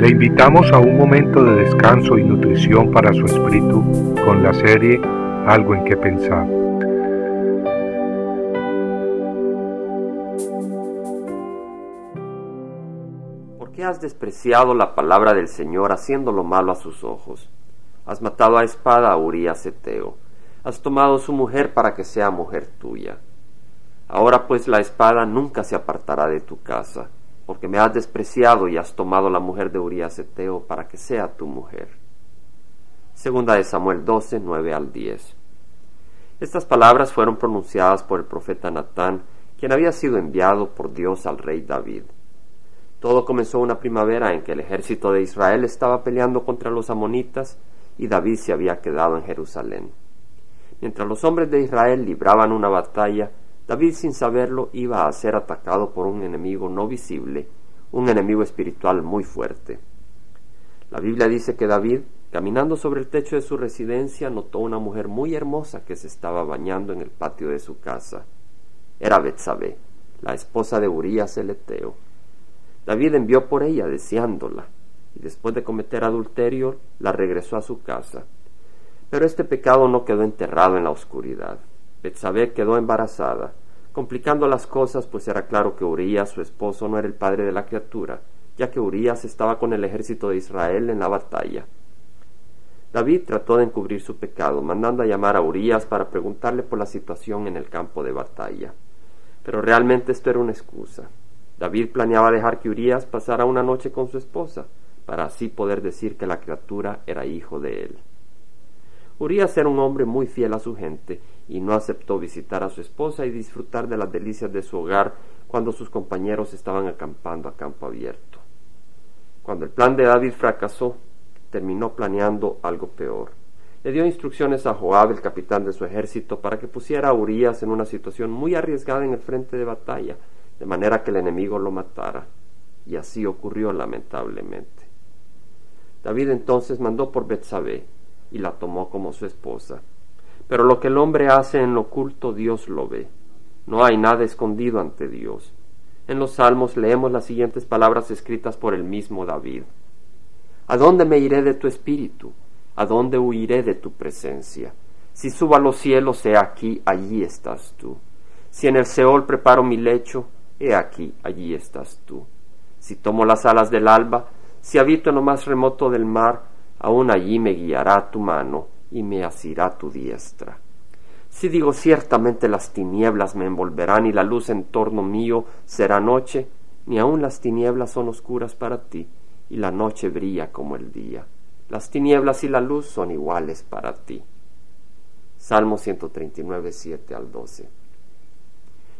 Le invitamos a un momento de descanso y nutrición para su espíritu con la serie Algo en que pensar. ¿Por qué has despreciado la palabra del Señor haciendo lo malo a sus ojos? Has matado a espada a Urias Eteo. Has tomado su mujer para que sea mujer tuya. Ahora pues la espada nunca se apartará de tu casa porque me has despreciado y has tomado la mujer de Urias Eteo para que sea tu mujer. Segunda de Samuel 12, 9 al 10. Estas palabras fueron pronunciadas por el profeta Natán, quien había sido enviado por Dios al rey David. Todo comenzó una primavera en que el ejército de Israel estaba peleando contra los amonitas y David se había quedado en Jerusalén. Mientras los hombres de Israel libraban una batalla, David sin saberlo iba a ser atacado por un enemigo no visible, un enemigo espiritual muy fuerte. La Biblia dice que David, caminando sobre el techo de su residencia, notó una mujer muy hermosa que se estaba bañando en el patio de su casa. Era Betsabé, la esposa de Urías el Eteo. David envió por ella deseándola, y después de cometer adulterio, la regresó a su casa. Pero este pecado no quedó enterrado en la oscuridad. Betsabé quedó embarazada, complicando las cosas, pues era claro que Urías, su esposo, no era el padre de la criatura, ya que Urías estaba con el ejército de Israel en la batalla. David trató de encubrir su pecado, mandando a llamar a Urías para preguntarle por la situación en el campo de batalla. Pero realmente esto era una excusa. David planeaba dejar que Urías pasara una noche con su esposa, para así poder decir que la criatura era hijo de él. Urias era un hombre muy fiel a su gente y no aceptó visitar a su esposa y disfrutar de las delicias de su hogar cuando sus compañeros estaban acampando a campo abierto. Cuando el plan de David fracasó, terminó planeando algo peor. Le dio instrucciones a Joab, el capitán de su ejército, para que pusiera a Urias en una situación muy arriesgada en el frente de batalla, de manera que el enemigo lo matara. Y así ocurrió lamentablemente. David entonces mandó por Betsabé, y la tomó como su esposa. Pero lo que el hombre hace en lo oculto Dios lo ve. No hay nada escondido ante Dios. En los Salmos leemos las siguientes palabras escritas por el mismo David. ¿A dónde me iré de tu espíritu? ¿A dónde huiré de tu presencia? Si subo a los cielos, he aquí, allí estás tú. Si en el Seol preparo mi lecho, he aquí, allí estás tú. Si tomo las alas del alba, si habito en lo más remoto del mar, aún allí me guiará tu mano y me asirá tu diestra. Si digo ciertamente las tinieblas me envolverán y la luz en torno mío será noche, ni aun las tinieblas son oscuras para ti, y la noche brilla como el día. Las tinieblas y la luz son iguales para ti. Salmo 139, 7 al 12.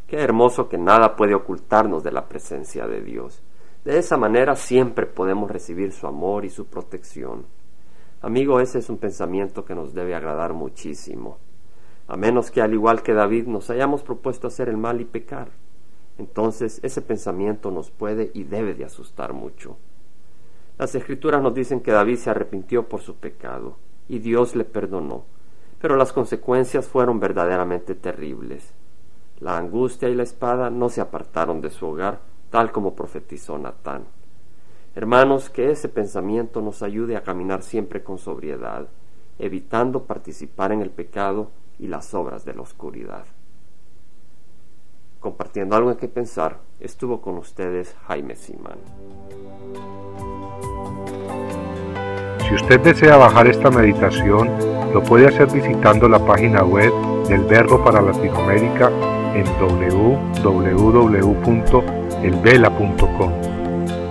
Qué hermoso que nada puede ocultarnos de la presencia de Dios. De esa manera siempre podemos recibir su amor y su protección. Amigo, ese es un pensamiento que nos debe agradar muchísimo, a menos que al igual que David nos hayamos propuesto hacer el mal y pecar. Entonces ese pensamiento nos puede y debe de asustar mucho. Las escrituras nos dicen que David se arrepintió por su pecado y Dios le perdonó, pero las consecuencias fueron verdaderamente terribles. La angustia y la espada no se apartaron de su hogar, tal como profetizó Natán. Hermanos, que ese pensamiento nos ayude a caminar siempre con sobriedad, evitando participar en el pecado y las obras de la oscuridad. Compartiendo algo en que pensar, estuvo con ustedes Jaime Simán. Si usted desea bajar esta meditación, lo puede hacer visitando la página web del Verbo para Latinoamérica en www.elvela.com